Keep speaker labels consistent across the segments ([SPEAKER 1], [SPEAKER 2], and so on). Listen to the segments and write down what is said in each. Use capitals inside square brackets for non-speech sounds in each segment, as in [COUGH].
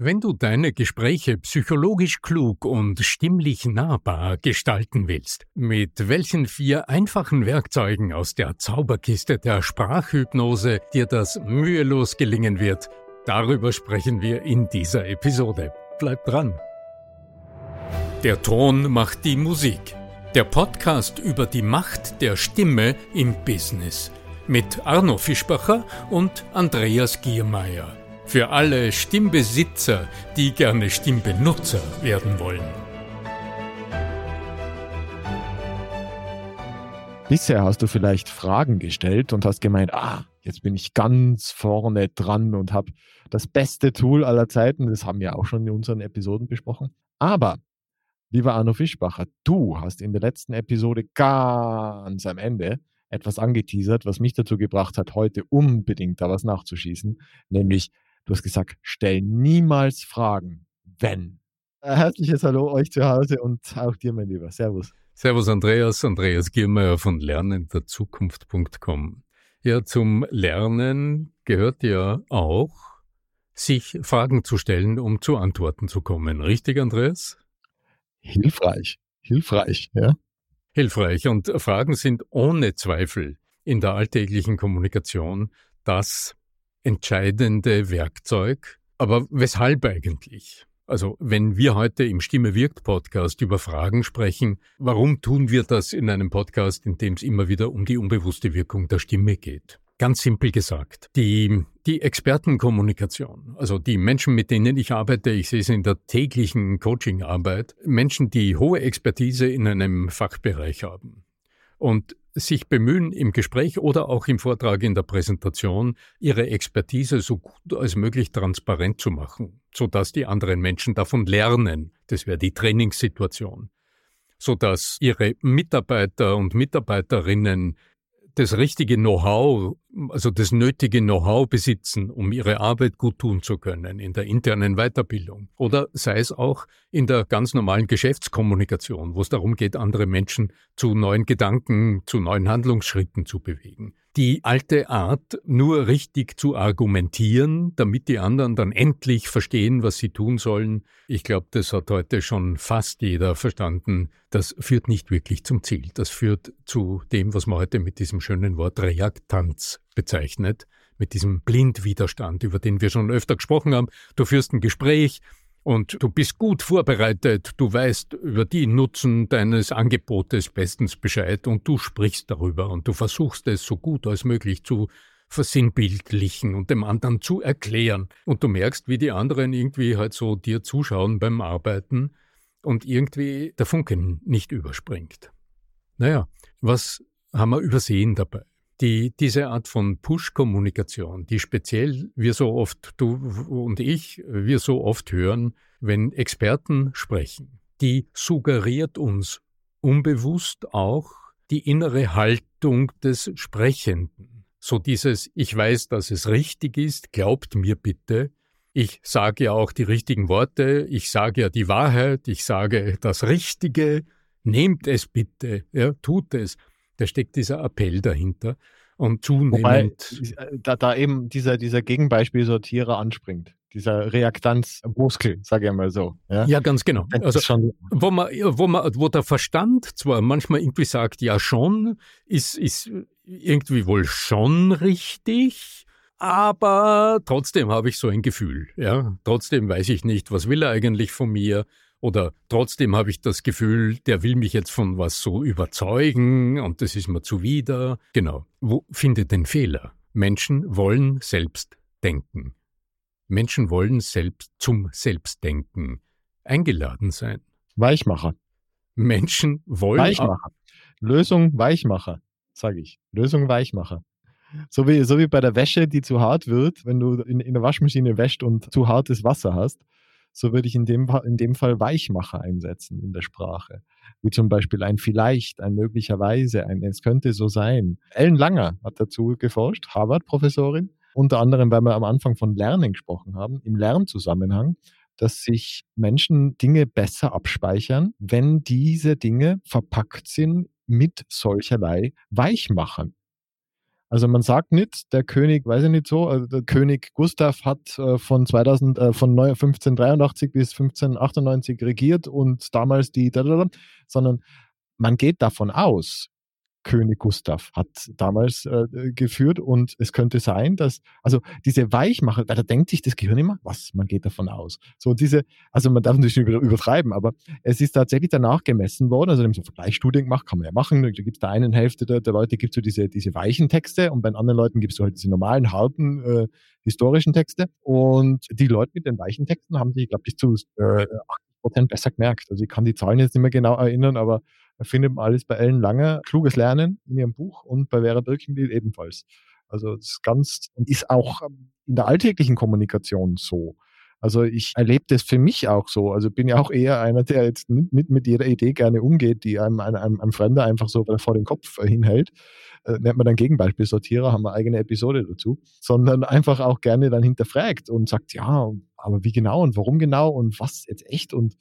[SPEAKER 1] Wenn du deine Gespräche psychologisch klug und stimmlich nahbar gestalten willst, mit welchen vier einfachen Werkzeugen aus der Zauberkiste der Sprachhypnose dir das mühelos gelingen wird, darüber sprechen wir in dieser Episode. Bleib dran! Der Ton macht die Musik. Der Podcast über die Macht der Stimme im Business. Mit Arno Fischbacher und Andreas Giermeier. Für alle Stimmbesitzer, die gerne Stimmbenutzer werden wollen.
[SPEAKER 2] Bisher hast du vielleicht Fragen gestellt und hast gemeint, ah, jetzt bin ich ganz vorne dran und habe das beste Tool aller Zeiten. Das haben wir auch schon in unseren Episoden besprochen. Aber, lieber Arno Fischbacher, du hast in der letzten Episode ganz am Ende etwas angeteasert, was mich dazu gebracht hat, heute unbedingt da was nachzuschießen, nämlich Du hast gesagt, stell niemals Fragen, wenn. Äh, herzliches Hallo euch zu Hause und auch dir, mein Lieber. Servus.
[SPEAKER 1] Servus, Andreas. Andreas Giermeier von lernenderzukunft.com. Ja, zum Lernen gehört ja auch, sich Fragen zu stellen, um zu Antworten zu kommen. Richtig, Andreas?
[SPEAKER 2] Hilfreich. Hilfreich, ja.
[SPEAKER 1] Hilfreich. Und Fragen sind ohne Zweifel in der alltäglichen Kommunikation das entscheidende Werkzeug. Aber weshalb eigentlich? Also wenn wir heute im Stimme wirkt Podcast über Fragen sprechen, warum tun wir das in einem Podcast, in dem es immer wieder um die unbewusste Wirkung der Stimme geht? Ganz simpel gesagt, die, die Expertenkommunikation, also die Menschen, mit denen ich arbeite, ich sehe es in der täglichen Coachingarbeit, Menschen, die hohe Expertise in einem Fachbereich haben. Und sich bemühen, im Gespräch oder auch im Vortrag in der Präsentation ihre Expertise so gut als möglich transparent zu machen, sodass die anderen Menschen davon lernen. Das wäre die Trainingssituation. Sodass ihre Mitarbeiter und Mitarbeiterinnen das richtige Know-how, also das nötige Know-how besitzen, um ihre Arbeit gut tun zu können in der internen Weiterbildung. Oder sei es auch in der ganz normalen Geschäftskommunikation, wo es darum geht, andere Menschen zu neuen Gedanken, zu neuen Handlungsschritten zu bewegen die alte Art, nur richtig zu argumentieren, damit die anderen dann endlich verstehen, was sie tun sollen. Ich glaube, das hat heute schon fast jeder verstanden. Das führt nicht wirklich zum Ziel. Das führt zu dem, was man heute mit diesem schönen Wort Reaktanz bezeichnet, mit diesem Blindwiderstand, über den wir schon öfter gesprochen haben. Du führst ein Gespräch, und du bist gut vorbereitet, du weißt über die Nutzen deines Angebotes bestens Bescheid und du sprichst darüber und du versuchst es so gut als möglich zu versinnbildlichen und dem anderen zu erklären. Und du merkst, wie die anderen irgendwie halt so dir zuschauen beim Arbeiten und irgendwie der Funken nicht überspringt. Naja, was haben wir übersehen dabei? Die, diese Art von Push-Kommunikation, die speziell wir so oft, du und ich, wir so oft hören, wenn Experten sprechen, die suggeriert uns unbewusst auch die innere Haltung des Sprechenden. So dieses, ich weiß, dass es richtig ist, glaubt mir bitte, ich sage ja auch die richtigen Worte, ich sage ja die Wahrheit, ich sage das Richtige, nehmt es bitte, ja, tut es. Da steckt dieser Appell dahinter. Und zunehmend. Wobei,
[SPEAKER 2] äh, da, da eben dieser, dieser Gegenbeispielsortierer anspringt. Dieser Reaktanzmuskel, sage ich mal so.
[SPEAKER 1] Ja, ja ganz genau. Also, schon wo, man, wo, man, wo der Verstand zwar manchmal irgendwie sagt, ja schon, ist, ist irgendwie wohl schon richtig, aber trotzdem habe ich so ein Gefühl. Ja? Trotzdem weiß ich nicht, was will er eigentlich von mir. Oder trotzdem habe ich das Gefühl, der will mich jetzt von was so überzeugen und das ist mir zuwider. Genau. Wo findet den Fehler? Menschen wollen selbst denken. Menschen wollen selbst zum Selbstdenken eingeladen sein.
[SPEAKER 2] Weichmacher.
[SPEAKER 1] Menschen wollen.
[SPEAKER 2] Weichmacher. Lösung Weichmacher, sage ich. Lösung Weichmacher. So wie, so wie bei der Wäsche, die zu hart wird, wenn du in, in der Waschmaschine wäscht und zu hartes Wasser hast so würde ich in dem, in dem Fall Weichmacher einsetzen in der Sprache. Wie zum Beispiel ein vielleicht, ein möglicherweise, ein es könnte so sein. Ellen Langer hat dazu geforscht, Harvard-Professorin, unter anderem, weil wir am Anfang von Lernen gesprochen haben, im Lernzusammenhang, dass sich Menschen Dinge besser abspeichern, wenn diese Dinge verpackt sind mit solcherlei Weichmachern. Also man sagt nicht, der König, weiß ich nicht so, also der König Gustav hat äh, von 2000, äh, von 1583 bis 1598 regiert und damals die, sondern man geht davon aus, König Gustav hat damals äh, geführt und es könnte sein, dass, also diese Weichmacher, da denkt sich das Gehirn immer, was, man geht davon aus. So diese, also man darf natürlich nicht übertreiben, aber es ist tatsächlich danach gemessen worden, also so Vergleichsstudien gemacht, kann man ja machen, da gibt es der einen Hälfte der, der Leute gibt so diese, diese weichen Texte und bei anderen Leuten gibt es so halt diese normalen, harten, äh, historischen Texte und die Leute mit den weichen Texten haben sich, glaube ich, zu äh, 80 Prozent besser gemerkt. Also ich kann die Zahlen jetzt nicht mehr genau erinnern, aber findet man alles bei Ellen Lange, Kluges Lernen in ihrem Buch und bei Vera Birkenbiel ebenfalls. Also das ist ganz und ist auch in der alltäglichen Kommunikation so. Also ich erlebe das für mich auch so. Also bin ja auch eher einer, der jetzt nicht mit jeder Idee gerne umgeht, die einem, einem, einem Fremder einfach so vor den Kopf hinhält. Äh, nennt man dann Gegenbeispiel Sortierer, haben wir eigene Episode dazu. Sondern einfach auch gerne dann hinterfragt und sagt, ja, aber wie genau und warum genau und was jetzt echt und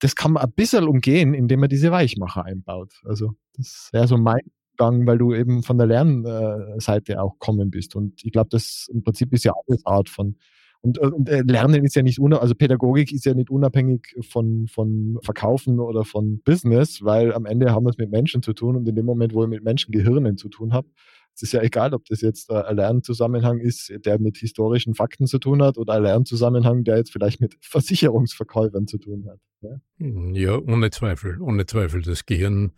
[SPEAKER 2] das kann man ein bisschen umgehen, indem man diese Weichmacher einbaut. Also das wäre so mein Gang, weil du eben von der Lernseite auch kommen bist. Und ich glaube, das im Prinzip ist ja alles Art von und, und äh, Lernen ist ja nicht unabhängig, also Pädagogik ist ja nicht unabhängig von, von Verkaufen oder von Business, weil am Ende haben wir es mit Menschen zu tun und in dem Moment, wo ich mit Menschengehirnen zu tun habe, es ist ja egal, ob das jetzt ein Lernzusammenhang ist, der mit historischen Fakten zu tun hat oder ein Lernzusammenhang, der jetzt vielleicht mit Versicherungsverkäufern zu tun hat.
[SPEAKER 1] Ja, ja ohne Zweifel, ohne Zweifel. Das Gehirn,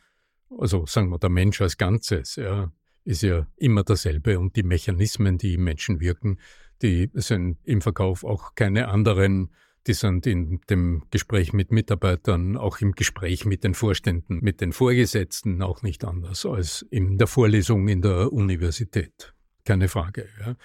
[SPEAKER 1] also sagen wir, der Mensch als Ganzes, ja, ist ja immer dasselbe und die Mechanismen, die im Menschen wirken, die sind im Verkauf auch keine anderen die sind in dem Gespräch mit Mitarbeitern, auch im Gespräch mit den Vorständen, mit den Vorgesetzten auch nicht anders als in der Vorlesung in der Universität. Keine Frage. Ja.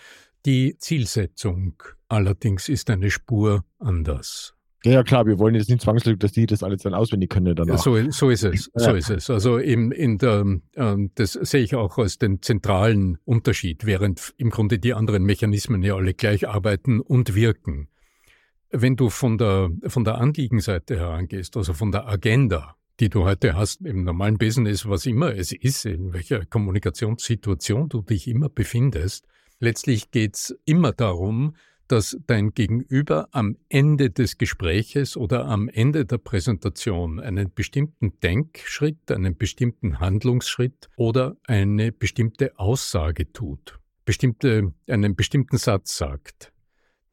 [SPEAKER 1] Die Zielsetzung allerdings ist eine Spur anders.
[SPEAKER 2] Ja, klar, wir wollen jetzt nicht zwangsläufig, dass die das alles dann auswendig können danach.
[SPEAKER 1] So, so ist es, so ist es. Also in, in der, äh, das sehe ich auch als den zentralen Unterschied, während im Grunde die anderen Mechanismen ja alle gleich arbeiten und wirken. Wenn du von der, von der Anliegenseite herangehst, also von der Agenda, die du heute hast im normalen Business, was immer es ist, in welcher Kommunikationssituation du dich immer befindest, letztlich geht's immer darum, dass dein Gegenüber am Ende des Gespräches oder am Ende der Präsentation einen bestimmten Denkschritt, einen bestimmten Handlungsschritt oder eine bestimmte Aussage tut, bestimmte, einen bestimmten Satz sagt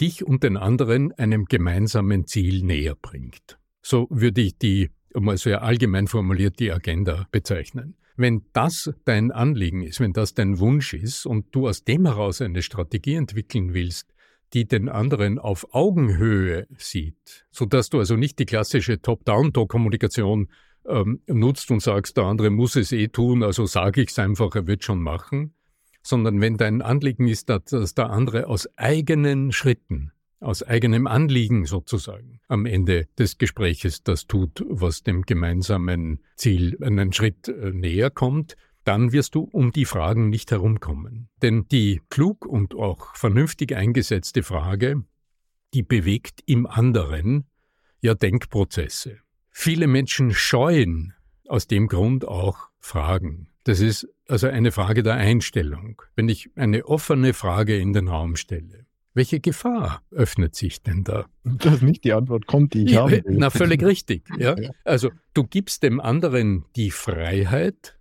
[SPEAKER 1] dich und den anderen einem gemeinsamen Ziel näher bringt. So würde ich die, mal sehr allgemein formuliert, die Agenda bezeichnen. Wenn das dein Anliegen ist, wenn das dein Wunsch ist und du aus dem heraus eine Strategie entwickeln willst, die den anderen auf Augenhöhe sieht, so dass du also nicht die klassische Top-Down-Kommunikation ähm, nutzt und sagst, der andere muss es eh tun, also sage ich es einfach, er wird schon machen, sondern wenn dein Anliegen ist, dass der andere aus eigenen Schritten, aus eigenem Anliegen sozusagen am Ende des Gespräches das tut, was dem gemeinsamen Ziel einen Schritt äh, näher kommt, dann wirst du um die Fragen nicht herumkommen. Denn die klug und auch vernünftig eingesetzte Frage, die bewegt im anderen ja Denkprozesse. Viele Menschen scheuen aus dem Grund auch Fragen. Das ist also eine Frage der Einstellung. Wenn ich eine offene Frage in den Raum stelle, welche Gefahr öffnet sich denn da?
[SPEAKER 2] Das ist nicht die Antwort kommt, die ich ja, habe.
[SPEAKER 1] Na, völlig richtig. [LAUGHS] Ja? Also du gibst dem anderen die Freiheit,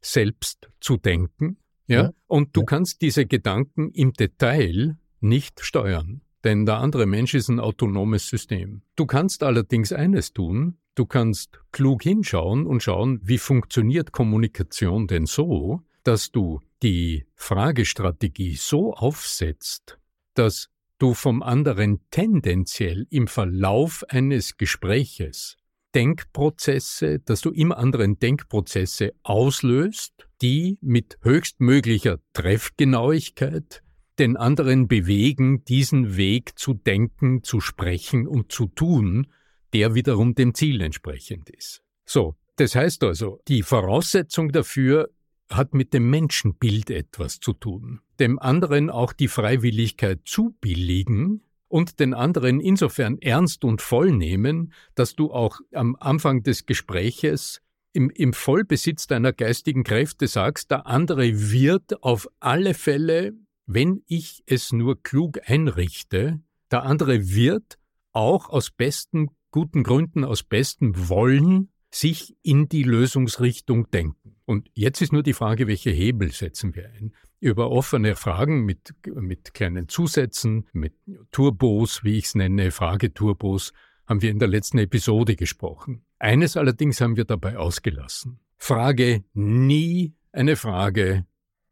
[SPEAKER 1] selbst zu denken, ja, ja. und du ja. kannst diese Gedanken im Detail nicht steuern. Denn der andere Mensch ist ein autonomes System. Du kannst allerdings eines tun, Du kannst klug hinschauen und schauen, wie funktioniert Kommunikation denn so, dass du die Fragestrategie so aufsetzt, dass du vom anderen tendenziell im Verlauf eines Gespräches Denkprozesse, dass du im anderen Denkprozesse auslöst, die mit höchstmöglicher Treffgenauigkeit den anderen bewegen, diesen Weg zu denken, zu sprechen und zu tun, der wiederum dem Ziel entsprechend ist. So, das heißt also, die Voraussetzung dafür hat mit dem Menschenbild etwas zu tun. Dem anderen auch die Freiwilligkeit zubilligen und den anderen insofern ernst und voll nehmen, dass du auch am Anfang des Gespräches im, im Vollbesitz deiner geistigen Kräfte sagst, der andere wird auf alle Fälle, wenn ich es nur klug einrichte, der andere wird auch aus besten guten Gründen, aus bestem Wollen sich in die Lösungsrichtung denken. Und jetzt ist nur die Frage, welche Hebel setzen wir ein? Über offene Fragen mit, mit kleinen Zusätzen, mit Turbos, wie ich es nenne, Frageturbos, haben wir in der letzten Episode gesprochen. Eines allerdings haben wir dabei ausgelassen. Frage nie eine Frage,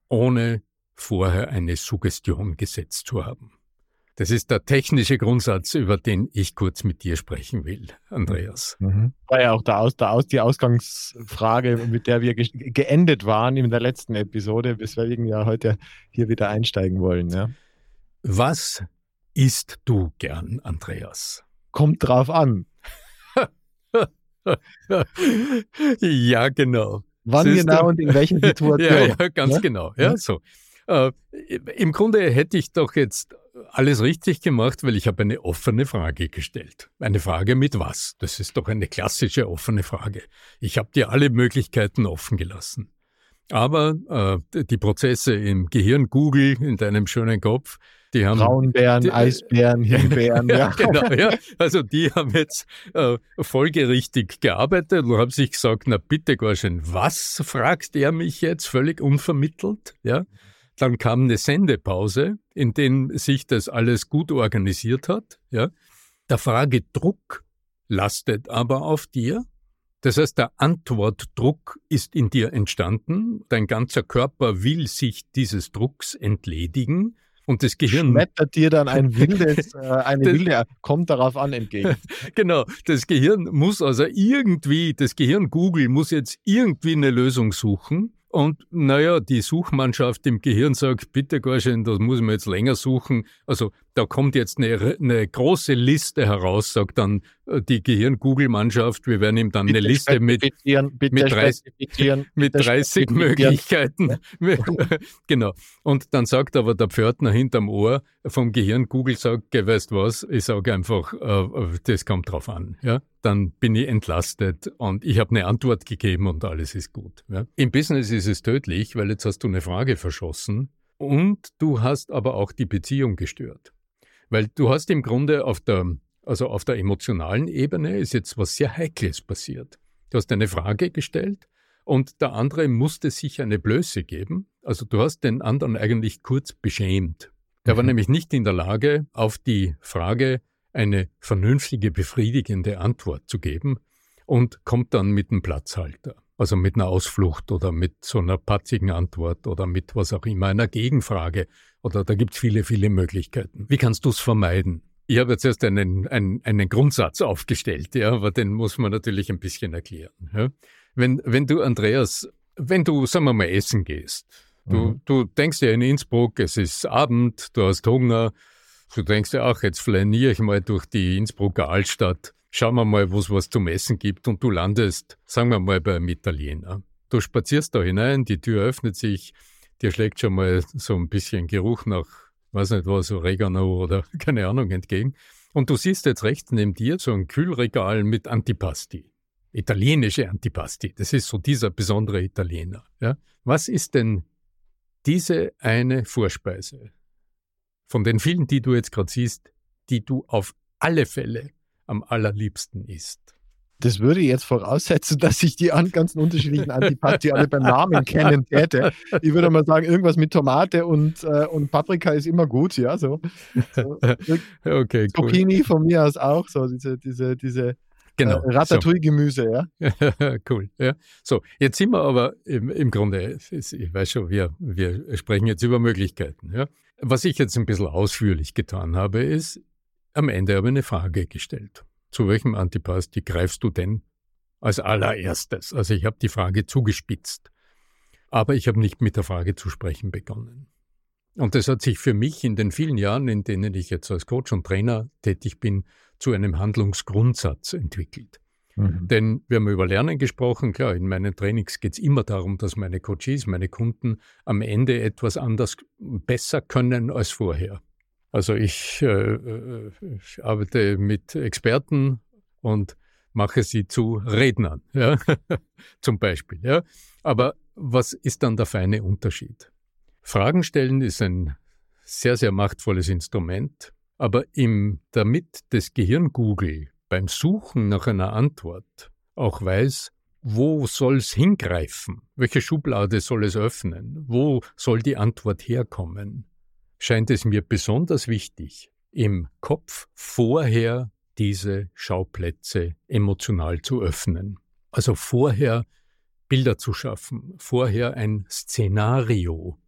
[SPEAKER 1] ohne vorher eine Suggestion gesetzt zu haben. Das ist der technische Grundsatz, über den ich kurz mit dir sprechen will, Andreas.
[SPEAKER 2] Mhm. War ja auch der Aus, der Aus, die Ausgangsfrage, mit der wir ge geendet waren in der letzten Episode, weswegen wir heute hier wieder einsteigen wollen. Ja.
[SPEAKER 1] Was isst du gern, Andreas?
[SPEAKER 2] Kommt drauf an. [LAUGHS]
[SPEAKER 1] ja, genau.
[SPEAKER 2] Wann Siehst genau du? und in welchen [LAUGHS] Situationen.
[SPEAKER 1] ja, ja, ganz ja? genau. Ja, so. Äh, Im Grunde hätte ich doch jetzt alles richtig gemacht, weil ich habe eine offene Frage gestellt. Eine Frage mit was? Das ist doch eine klassische offene Frage. Ich habe dir alle Möglichkeiten offen gelassen. Aber äh, die Prozesse im Gehirn, Google, in deinem schönen Kopf, die haben.
[SPEAKER 2] Braunbären, die, Eisbären, [LAUGHS] Himbeeren, ja.
[SPEAKER 1] genau, ja. Also die haben jetzt äh, folgerichtig gearbeitet und haben sich gesagt, na bitte Gorschen, was fragt er mich jetzt völlig unvermittelt? Ja. Dann kam eine Sendepause, in der sich das alles gut organisiert hat. Ja. Der Fragedruck lastet aber auf dir. Das heißt, der Antwortdruck ist in dir entstanden. Dein ganzer Körper will sich dieses Drucks entledigen. Und das Gehirn.
[SPEAKER 2] Schmettert dir dann ein [LAUGHS] wildes, äh, eine das, wilde, kommt darauf an, entgegen. [LAUGHS]
[SPEAKER 1] genau. Das Gehirn muss also irgendwie, das Gehirn Google muss jetzt irgendwie eine Lösung suchen. Und naja, die Suchmannschaft im Gehirn sagt, bitte Gorschen, das muss man jetzt länger suchen. Also da kommt jetzt eine, eine große Liste heraus, sagt dann äh, die Gehirn-Google-Mannschaft. Wir werden ihm dann bitte eine Liste mit, mit 30, [LAUGHS] mit 30 Möglichkeiten. [LAUGHS] genau. Und dann sagt aber der Pförtner hinterm Ohr vom Gehirn, Google sagt, weißt was, ich sage einfach, äh, das kommt drauf an. Ja? Dann bin ich entlastet und ich habe eine Antwort gegeben und alles ist gut. Ja? Im Business ist es tödlich, weil jetzt hast du eine Frage verschossen und du hast aber auch die Beziehung gestört. Weil du hast im Grunde auf der, also auf der emotionalen Ebene ist jetzt was sehr Heikles passiert. Du hast eine Frage gestellt und der andere musste sich eine Blöße geben. Also du hast den anderen eigentlich kurz beschämt. Der mhm. war nämlich nicht in der Lage, auf die Frage eine vernünftige, befriedigende Antwort zu geben und kommt dann mit einem Platzhalter. Also mit einer Ausflucht oder mit so einer patzigen Antwort oder mit was auch immer, einer Gegenfrage. Oder da gibt es viele, viele Möglichkeiten. Wie kannst du es vermeiden? Ich habe jetzt erst einen, einen, einen Grundsatz aufgestellt, ja, aber den muss man natürlich ein bisschen erklären. Ja. Wenn, wenn du, Andreas, wenn du, sagen wir mal, essen gehst, du, mhm. du denkst ja in Innsbruck, es ist Abend, du hast Hunger, du denkst ja, ach, jetzt flaniere ich mal durch die Innsbrucker Altstadt, schauen wir mal, wo es was zum Essen gibt und du landest, sagen wir mal, beim Italiener. Du spazierst da hinein, die Tür öffnet sich, dir schlägt schon mal so ein bisschen Geruch nach, weiß nicht was, Oregano oder [LAUGHS] keine Ahnung entgegen. Und du siehst jetzt rechts neben dir so ein Kühlregal mit Antipasti. Italienische Antipasti. Das ist so dieser besondere Italiener. Ja? Was ist denn diese eine Vorspeise von den vielen, die du jetzt gerade siehst, die du auf alle Fälle am allerliebsten isst?
[SPEAKER 2] Das würde jetzt voraussetzen, [LAUGHS] dass ich die ganzen unterschiedlichen Antipasti alle beim Namen kennen täte. Ich würde mal sagen, irgendwas mit Tomate und, äh, und Paprika ist immer gut, ja. So. so. [LAUGHS]
[SPEAKER 1] okay,
[SPEAKER 2] Zucchini cool. von mir aus auch, so diese, diese, diese
[SPEAKER 1] genau,
[SPEAKER 2] äh, Ratatouille-Gemüse, ja. [LAUGHS]
[SPEAKER 1] cool, ja. So, jetzt sind wir aber im, im Grunde, ich weiß schon, wir, wir sprechen jetzt über Möglichkeiten, ja. Was ich jetzt ein bisschen ausführlich getan habe, ist, am Ende habe ich eine Frage gestellt. Zu welchem Antipasti greifst du denn als allererstes? Also ich habe die Frage zugespitzt. Aber ich habe nicht mit der Frage zu sprechen begonnen. Und das hat sich für mich in den vielen Jahren, in denen ich jetzt als Coach und Trainer tätig bin, zu einem Handlungsgrundsatz entwickelt. Mhm. Denn wir haben über Lernen gesprochen. Klar, in meinen Trainings geht es immer darum, dass meine Coaches, meine Kunden am Ende etwas anders besser können als vorher. Also ich, äh, ich äh, arbeite mit Experten und mache sie zu Rednern, [LAUGHS] ja? zum Beispiel. Ja? Aber was ist dann der feine Unterschied? Fragen stellen ist ein sehr, sehr machtvolles Instrument, aber im, damit das Gehirn Google beim Suchen nach einer Antwort auch weiß, wo soll es hingreifen? Welche Schublade soll es öffnen? Wo soll die Antwort herkommen? Scheint es mir besonders wichtig, im Kopf vorher diese Schauplätze emotional zu öffnen. Also vorher Bilder zu schaffen, vorher ein Szenario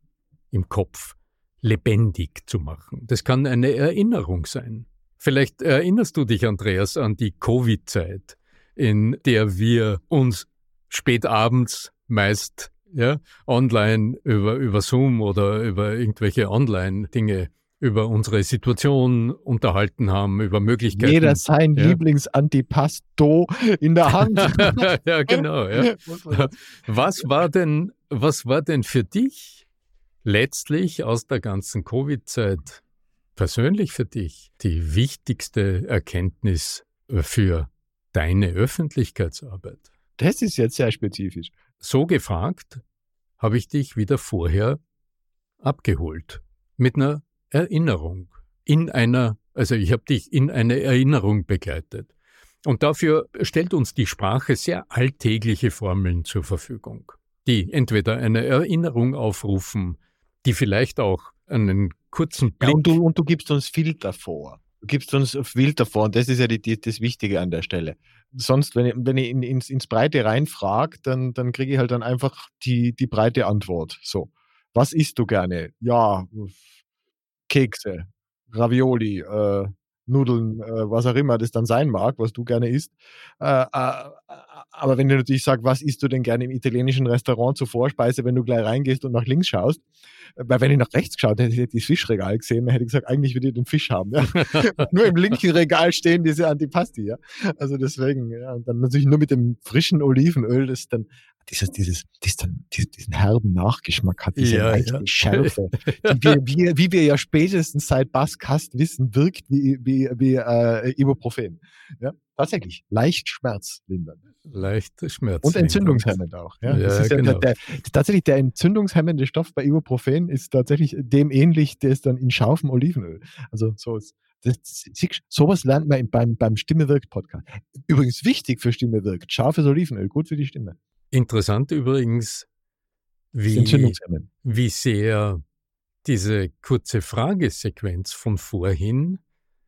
[SPEAKER 1] im Kopf lebendig zu machen. Das kann eine Erinnerung sein. Vielleicht erinnerst du dich, Andreas, an die Covid-Zeit, in der wir uns spät abends meist ja, online über, über Zoom oder über irgendwelche Online-Dinge über unsere Situation unterhalten haben, über Möglichkeiten.
[SPEAKER 2] Jeder sein ja. Lieblingsantipasto in der Hand. [LAUGHS]
[SPEAKER 1] ja, genau. Ja. Was war denn, was war denn für dich letztlich aus der ganzen Covid-Zeit persönlich für dich die wichtigste Erkenntnis für deine Öffentlichkeitsarbeit?
[SPEAKER 2] Das ist jetzt sehr spezifisch.
[SPEAKER 1] So gefragt habe ich dich wieder vorher abgeholt mit einer Erinnerung, in einer, also ich habe dich in eine Erinnerung begleitet. Und dafür stellt uns die Sprache sehr alltägliche Formeln zur Verfügung, die entweder eine Erinnerung aufrufen, die vielleicht auch einen kurzen Blick.
[SPEAKER 2] Ja, und, du, und du gibst uns Filter vor. Du gibst uns Filter vor und das ist ja die, die, das Wichtige an der Stelle. Sonst, wenn ich, wenn ich in, ins, ins Breite reinfrage, dann, dann kriege ich halt dann einfach die, die breite Antwort. So. Was isst du gerne? Ja, Kekse, Ravioli, äh, Nudeln, äh, was auch immer das dann sein mag, was du gerne isst. Äh, äh, aber wenn du natürlich sagst, was isst du denn gerne im italienischen Restaurant zur Vorspeise, wenn du gleich reingehst und nach links schaust, weil wenn ich nach rechts geschaut hätte, hätte ich das Fischregal gesehen, dann hätte ich gesagt, eigentlich würde ich den Fisch haben. Ja? [LAUGHS] nur im linken Regal stehen diese Antipasti. Ja? Also deswegen, ja, und dann natürlich nur mit dem frischen Olivenöl, das dann dieses, dieses, dann, diesen herben Nachgeschmack hat, diese ja, ja. Schärfe, [LAUGHS] die wir, wie, wie wir ja spätestens seit Baskast wissen, wirkt wie, wie, wie äh, Ibuprofen. Ja? Tatsächlich, leicht schmerzlindernd.
[SPEAKER 1] Leicht Schmerz.
[SPEAKER 2] Und entzündungshemmend auch. Ja? ja, ja genau. der, tatsächlich der entzündungshemmende Stoff bei Ibuprofen ist tatsächlich dem ähnlich, der ist dann in scharfem Olivenöl. Also so ist das, sowas lernt man beim, beim Stimme wirkt Podcast. Übrigens wichtig für Stimme wirkt. Scharfes Olivenöl, gut für die Stimme.
[SPEAKER 1] Interessant übrigens, wie, wie sehr diese kurze Fragesequenz von vorhin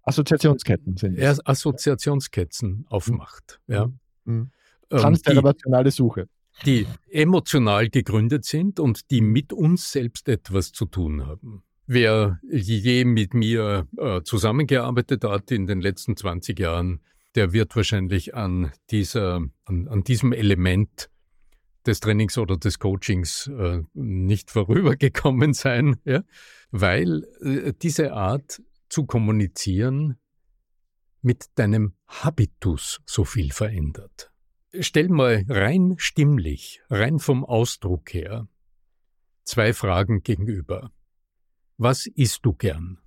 [SPEAKER 2] Assoziationsketten sind
[SPEAKER 1] es. Assoziationsketten aufmacht. Mhm. Ja.
[SPEAKER 2] Mhm. Transderivationale Suche.
[SPEAKER 1] Die emotional gegründet sind und die mit uns selbst etwas zu tun haben. Wer je mit mir äh, zusammengearbeitet hat in den letzten 20 Jahren, der wird wahrscheinlich an, dieser, an, an diesem Element des Trainings oder des Coachings äh, nicht vorübergekommen [LAUGHS] sein, ja? weil äh, diese Art zu kommunizieren mit deinem Habitus so viel verändert. Stell mal rein stimmlich, rein vom Ausdruck her, zwei Fragen gegenüber. Was isst du gern?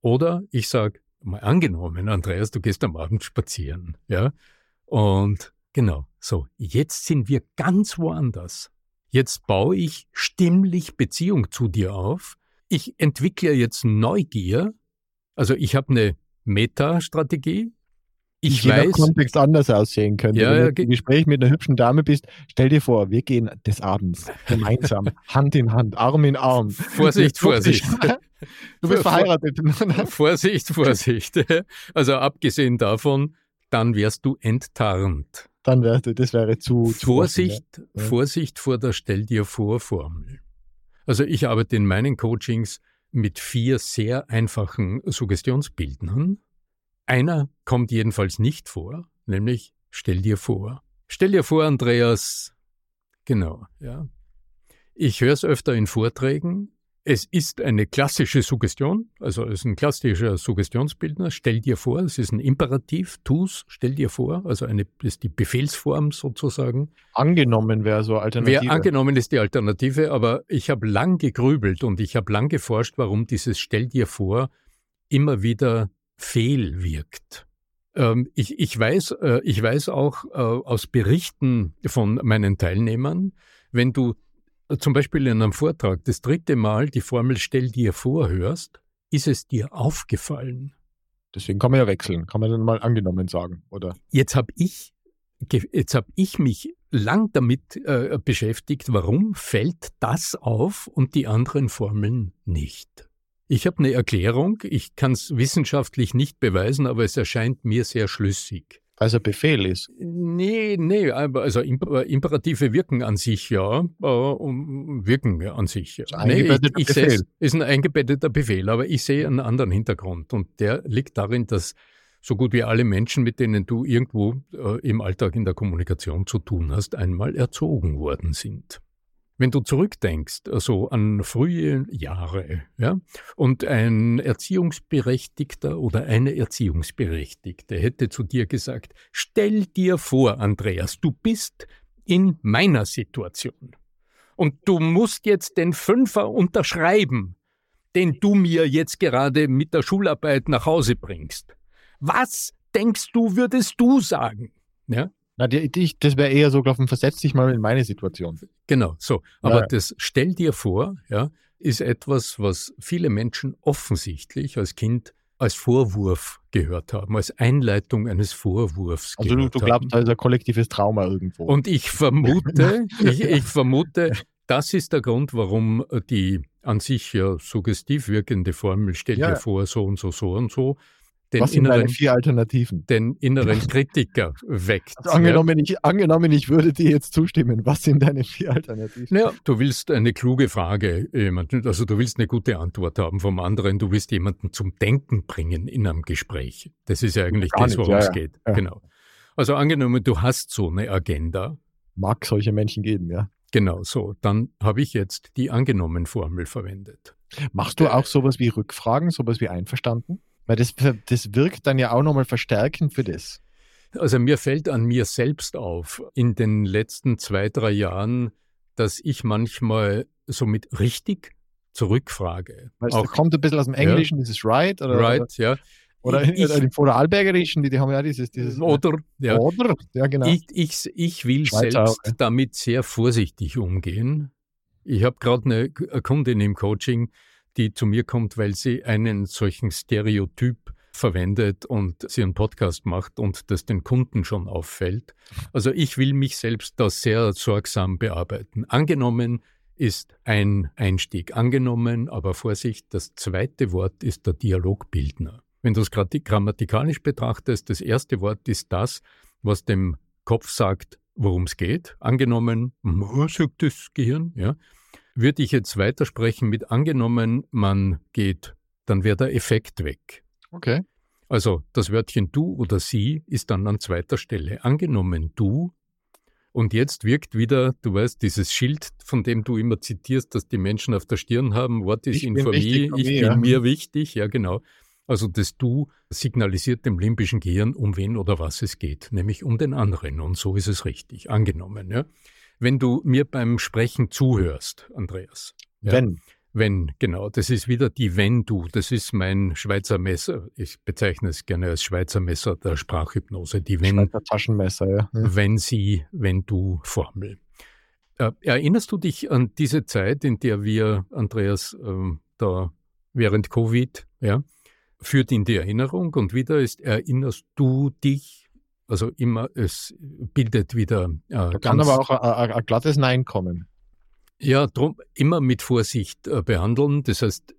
[SPEAKER 1] Oder ich sag, mal angenommen, Andreas, du gehst am Abend spazieren, ja, und Genau, so. Jetzt sind wir ganz woanders. Jetzt baue ich stimmlich Beziehung zu dir auf. Ich entwickle jetzt Neugier. Also ich habe eine Meta-Strategie.
[SPEAKER 2] Ich Jeder weiß, Kontext anders aussehen könnte. Ja, Wenn du im Gespräch mit einer hübschen Dame bist, stell dir vor, wir gehen des Abends gemeinsam, [LAUGHS] Hand in Hand, Arm in Arm.
[SPEAKER 1] Vorsicht, Vorsicht.
[SPEAKER 2] Du bist [LAUGHS] verheiratet.
[SPEAKER 1] Vorsicht, Vorsicht. [LAUGHS] Also abgesehen davon, dann wärst du enttarnt
[SPEAKER 2] dann wäre das wäre zu,
[SPEAKER 1] zu Vorsicht, offen, ja. Vorsicht vor der Stell dir vor Formel. Also ich arbeite in meinen Coachings mit vier sehr einfachen Suggestionsbildern. Einer kommt jedenfalls nicht vor, nämlich stell dir vor. Stell dir vor, Andreas, genau, ja. Ich höre es öfter in Vorträgen, es ist eine klassische Suggestion, also es ist ein klassischer Suggestionsbildner. Stell dir vor, es ist ein Imperativ, tu's, stell dir vor, also eine, ist die Befehlsform sozusagen.
[SPEAKER 2] Angenommen wäre so Alternative.
[SPEAKER 1] Wer angenommen ist die Alternative, aber ich habe lang gegrübelt und ich habe lang geforscht, warum dieses Stell dir vor immer wieder fehl wirkt. Ähm, ich, ich, weiß, äh, ich weiß auch äh, aus Berichten von meinen Teilnehmern, wenn du zum Beispiel in einem Vortrag das dritte Mal die Formel Stell dir vor hörst, ist es dir aufgefallen.
[SPEAKER 2] Deswegen kann man ja wechseln, kann man dann mal angenommen sagen, oder?
[SPEAKER 1] Jetzt habe ich, jetzt hab ich mich lang damit äh, beschäftigt, warum fällt das auf und die anderen Formeln nicht. Ich habe eine Erklärung, ich kann es wissenschaftlich nicht beweisen, aber es erscheint mir sehr schlüssig.
[SPEAKER 2] Ein Befehl ist.
[SPEAKER 1] Nee, nee, also Imperative wirken an sich, ja, äh, wirken an sich. Ja.
[SPEAKER 2] Nee, ich,
[SPEAKER 1] ich sehe, ist ein eingebetteter Befehl, aber ich sehe einen anderen Hintergrund und der liegt darin, dass so gut wie alle Menschen, mit denen du irgendwo äh, im Alltag in der Kommunikation zu tun hast, einmal erzogen worden sind. Wenn du zurückdenkst, also an frühe Jahre, ja, und ein Erziehungsberechtigter oder eine Erziehungsberechtigte hätte zu dir gesagt, stell dir vor, Andreas, du bist in meiner Situation und du musst jetzt den Fünfer unterschreiben, den du mir jetzt gerade mit der Schularbeit nach Hause bringst. Was denkst du, würdest du sagen? Ja?
[SPEAKER 2] Na, die, die, das wäre eher so, ich, versetz dich mal in meine Situation.
[SPEAKER 1] Genau, so. Aber ja. das stell dir vor, ja, ist etwas, was viele Menschen offensichtlich als Kind als Vorwurf gehört haben, als Einleitung eines Vorwurfs.
[SPEAKER 2] Also du, du glaubst, da ist ein kollektives Trauma irgendwo.
[SPEAKER 1] Und ich vermute, [LAUGHS] ich, ich vermute, das ist der Grund, warum die an sich ja suggestiv wirkende Formel, stell ja. dir vor, so und so, so und so,
[SPEAKER 2] den Was sind inneren, deine vier Alternativen?
[SPEAKER 1] Den inneren [LAUGHS] Kritiker weckt.
[SPEAKER 2] Also angenommen, ja. ich, angenommen, ich würde dir jetzt zustimmen. Was sind deine vier Alternativen?
[SPEAKER 1] Ja, du willst eine kluge Frage jemanden, also du willst eine gute Antwort haben vom anderen, du willst jemanden zum Denken bringen in einem Gespräch. Das ist ja eigentlich Gar das, worum es ja, geht. Ja. Genau. Also angenommen, du hast so eine Agenda.
[SPEAKER 2] Mag solche Menschen geben, ja.
[SPEAKER 1] Genau so. Dann habe ich jetzt die angenommen Formel verwendet.
[SPEAKER 2] Machst du auch sowas wie Rückfragen, sowas wie einverstanden? Weil das, das wirkt dann ja auch nochmal verstärkend für das.
[SPEAKER 1] Also mir fällt an mir selbst auf, in den letzten zwei, drei Jahren, dass ich manchmal so mit richtig zurückfrage.
[SPEAKER 2] Weil es kommt ein bisschen aus dem Englischen, ja, dieses right oder,
[SPEAKER 1] right, ja.
[SPEAKER 2] Oder ich, im Vorarlbergerischen, die, die haben ja dieses, dieses
[SPEAKER 1] Oder, ja.
[SPEAKER 2] Oder, ja genau.
[SPEAKER 1] Ich, ich, ich will Schweizer selbst auch, damit sehr vorsichtig umgehen. Ich habe gerade eine Kundin im Coaching, die zu mir kommt, weil sie einen solchen Stereotyp verwendet und sie einen Podcast macht und das den Kunden schon auffällt. Also ich will mich selbst da sehr sorgsam bearbeiten. Angenommen ist ein Einstieg. Angenommen, aber Vorsicht, das zweite Wort ist der Dialogbildner. Wenn du es grammatikalisch betrachtest, das erste Wort ist das, was dem Kopf sagt, worum es geht. Angenommen, sagt das Gehirn, ja würde ich jetzt weitersprechen mit angenommen, man geht, dann wäre der Effekt weg.
[SPEAKER 2] Okay.
[SPEAKER 1] Also das Wörtchen du oder sie ist dann an zweiter Stelle. Angenommen du und jetzt wirkt wieder, du weißt, dieses Schild, von dem du immer zitierst, dass die Menschen auf der Stirn haben, What is in for me, ich bin ja. mir wichtig, ja genau. Also das Du signalisiert dem limbischen Gehirn, um wen oder was es geht, nämlich um den anderen. Und so ist es richtig, angenommen. Ja wenn du mir beim Sprechen zuhörst, Andreas.
[SPEAKER 2] Ja? Wenn.
[SPEAKER 1] Wenn, genau. Das ist wieder die Wenn-Du. Das ist mein Schweizer Messer. Ich bezeichne es gerne als Schweizer Messer der Sprachhypnose. Die Wenn,
[SPEAKER 2] Schweizer Taschenmesser, ja.
[SPEAKER 1] Wenn sie, wenn du Formel. Äh, erinnerst du dich an diese Zeit, in der wir, Andreas, äh, da während Covid, ja, führt in die Erinnerung und wieder ist, erinnerst du dich also immer, es bildet wieder.
[SPEAKER 2] Äh, da kann aber auch ein, ein, glattes Nein kommen.
[SPEAKER 1] Ja, drum immer mit Vorsicht äh, behandeln. Das heißt,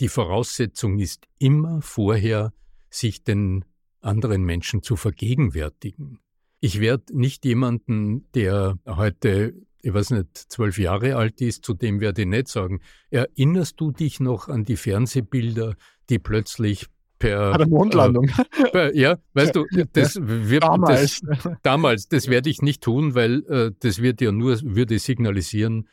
[SPEAKER 1] die Voraussetzung ist immer vorher, sich den anderen Menschen zu vergegenwärtigen. Ich werde nicht jemanden, der heute, ich weiß nicht, zwölf Jahre alt ist, zu dem werde ich nicht sagen, erinnerst du dich noch an die Fernsehbilder, die plötzlich per.
[SPEAKER 2] Bei der Mondlandung.
[SPEAKER 1] Äh, ja, weißt du, das wird. Damals. Das, damals, das werde ich nicht tun, weil äh, das wird ja nur, würde signalisieren,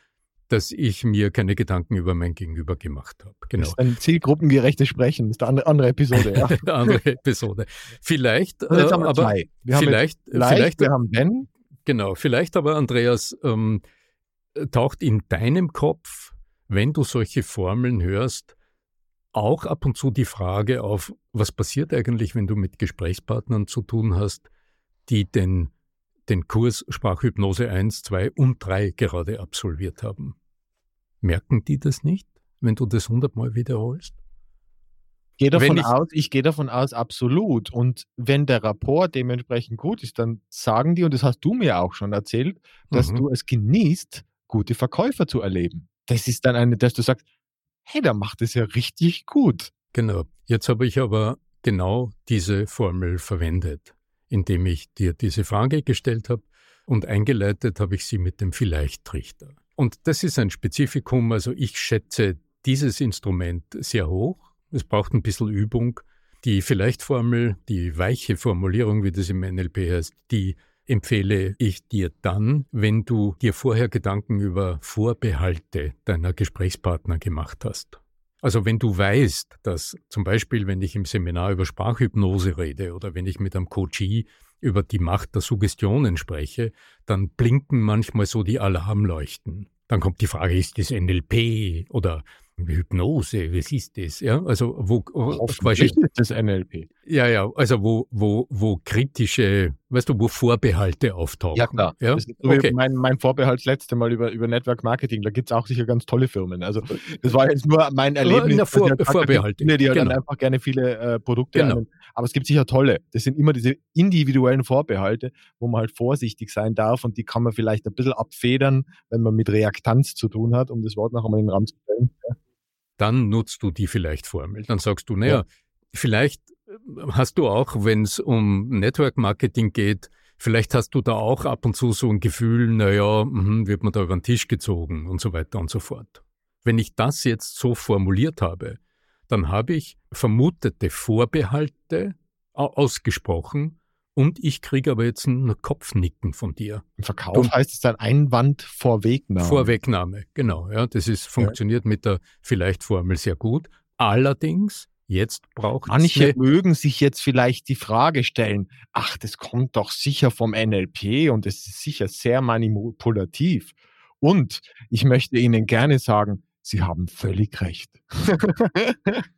[SPEAKER 1] dass ich mir keine Gedanken über mein Gegenüber gemacht habe.
[SPEAKER 2] Genau. Das ist ein zielgruppengerechtes Sprechen, das ist eine andere Episode. Ja.
[SPEAKER 1] eine [LAUGHS] andere Episode. Vielleicht, äh, aber
[SPEAKER 2] zwei. Wir
[SPEAKER 1] vielleicht,
[SPEAKER 2] leicht,
[SPEAKER 1] vielleicht,
[SPEAKER 2] wir haben Ben.
[SPEAKER 1] Genau, vielleicht aber, Andreas, ähm, taucht in deinem Kopf, wenn du solche Formeln hörst, auch ab und zu die Frage auf, was passiert eigentlich, wenn du mit Gesprächspartnern zu tun hast, die den, den Kurs Sprachhypnose 1, 2 und 3 gerade absolviert haben. Merken die das nicht, wenn du das hundertmal wiederholst?
[SPEAKER 2] Gehe davon ich, aus, ich gehe davon aus, absolut. Und wenn der Rapport dementsprechend gut ist, dann sagen die, und das hast du mir auch schon erzählt, dass mhm. du es genießt, gute Verkäufer zu erleben. Das ist dann eine, dass du sagst, hey, der macht es ja richtig gut.
[SPEAKER 1] Genau. Jetzt habe ich aber genau diese Formel verwendet, indem ich dir diese Frage gestellt habe und eingeleitet habe ich sie mit dem Vielleicht-Trichter. Und das ist ein Spezifikum, also ich schätze dieses Instrument sehr hoch es braucht ein bisschen Übung. Die Vielleicht-Formel, die weiche Formulierung, wie das im NLP heißt, die empfehle ich dir dann, wenn du dir vorher Gedanken über Vorbehalte deiner Gesprächspartner gemacht hast. Also wenn du weißt, dass zum Beispiel, wenn ich im Seminar über Sprachhypnose rede oder wenn ich mit einem Coachie über die Macht der Suggestionen spreche, dann blinken manchmal so die Alarmleuchten. Dann kommt die Frage, ist das NLP oder Hypnose, was ist das? Ja, also wo
[SPEAKER 2] quasi, ist das NLP.
[SPEAKER 1] Ja, ja, also wo, wo, wo kritische, weißt du, wo Vorbehalte auftauchen.
[SPEAKER 2] Ja, klar. Ja? Das ist so okay. mein, mein Vorbehalt das letzte Mal über, über Network Marketing, da gibt es auch sicher ganz tolle Firmen. Also das war jetzt nur mein Erlebnis.
[SPEAKER 1] Ja, Vor Vorbehalte.
[SPEAKER 2] Die, die genau. dann einfach gerne viele äh, Produkte genau. Einen, aber es gibt sicher tolle. Das sind immer diese individuellen Vorbehalte, wo man halt vorsichtig sein darf und die kann man vielleicht ein bisschen abfedern, wenn man mit Reaktanz zu tun hat, um das Wort noch einmal in den Raum zu stellen. Ja
[SPEAKER 1] dann nutzt du die vielleicht Formel. Dann sagst du, naja, ja. vielleicht hast du auch, wenn es um Network Marketing geht, vielleicht hast du da auch ab und zu so ein Gefühl, naja, mh, wird man da über den Tisch gezogen und so weiter und so fort. Wenn ich das jetzt so formuliert habe, dann habe ich vermutete Vorbehalte ausgesprochen und ich kriege aber jetzt ein Kopfnicken von dir.
[SPEAKER 2] Im Verkauf und heißt es dann Einwand Vorwegnahme.
[SPEAKER 1] Vorwegnahme, genau. Ja, das ist funktioniert ja. mit der Vielleicht-Formel sehr gut. Allerdings Jetzt braucht
[SPEAKER 2] Manche mögen sich jetzt vielleicht die Frage stellen, ach, das kommt doch sicher vom NLP und es ist sicher sehr manipulativ. Und ich möchte Ihnen gerne sagen, Sie haben völlig recht.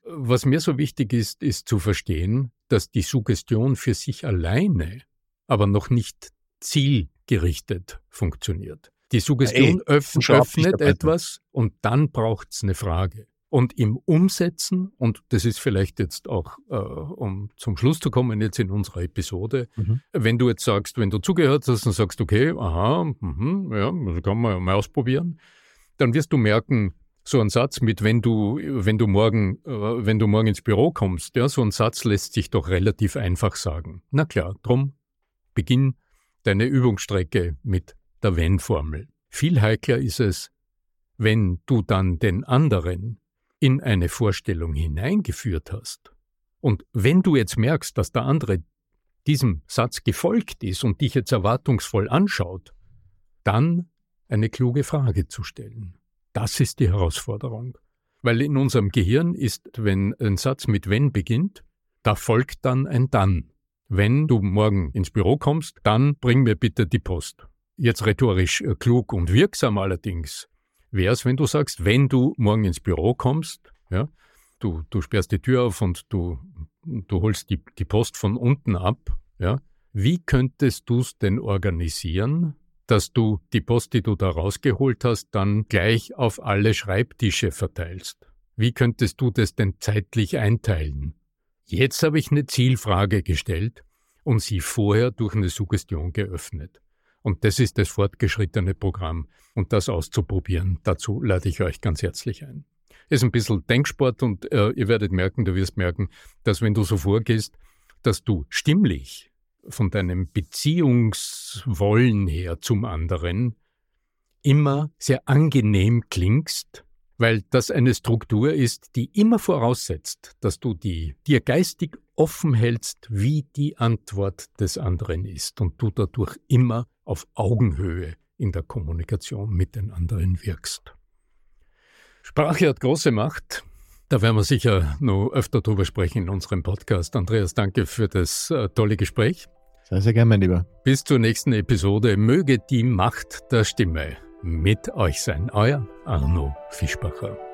[SPEAKER 1] Was mir so wichtig ist, ist zu verstehen, dass die Suggestion für sich alleine aber noch nicht zielgerichtet funktioniert. Die Suggestion ey, öffnet etwas und dann braucht es eine Frage. Und im Umsetzen, und das ist vielleicht jetzt auch, äh, um zum Schluss zu kommen, jetzt in unserer Episode, mhm. wenn du jetzt sagst, wenn du zugehört hast und sagst, okay, aha, mh, ja, das kann man mal ausprobieren, dann wirst du merken, so ein Satz mit, wenn du, wenn du morgen, äh, wenn du morgen ins Büro kommst, ja, so ein Satz lässt sich doch relativ einfach sagen. Na klar, drum beginn deine Übungsstrecke mit der Wenn-Formel. Viel heikler ist es, wenn du dann den anderen in eine Vorstellung hineingeführt hast. Und wenn du jetzt merkst, dass der andere diesem Satz gefolgt ist und dich jetzt erwartungsvoll anschaut, dann eine kluge Frage zu stellen. Das ist die Herausforderung. Weil in unserem Gehirn ist, wenn ein Satz mit wenn beginnt, da folgt dann ein dann. Wenn du morgen ins Büro kommst, dann bring mir bitte die Post. Jetzt rhetorisch äh, klug und wirksam allerdings wäre es, wenn du sagst, wenn du morgen ins Büro kommst, ja, du, du sperrst die Tür auf und du, du holst die, die Post von unten ab, ja, wie könntest du es denn organisieren, dass du die Post, die du da rausgeholt hast, dann gleich auf alle Schreibtische verteilst. Wie könntest du das denn zeitlich einteilen? Jetzt habe ich eine Zielfrage gestellt und sie vorher durch eine Suggestion geöffnet. Und das ist das fortgeschrittene Programm. Und das auszuprobieren, dazu lade ich euch ganz herzlich ein. Es ist ein bisschen Denksport und äh, ihr werdet merken, du wirst merken, dass wenn du so vorgehst, dass du stimmlich von deinem Beziehungswollen her zum anderen immer sehr angenehm klingst, weil das eine Struktur ist, die immer voraussetzt, dass du die dir geistig offen hältst, wie die Antwort des anderen ist und du dadurch immer auf Augenhöhe in der Kommunikation mit den anderen wirkst. Sprache hat große Macht. Da werden wir sicher noch öfter drüber sprechen in unserem Podcast. Andreas, danke für das äh, tolle Gespräch.
[SPEAKER 2] Sehr, sehr gerne, mein Lieber.
[SPEAKER 1] Bis zur nächsten Episode. Möge die Macht der Stimme mit euch sein. Euer Arno Fischbacher.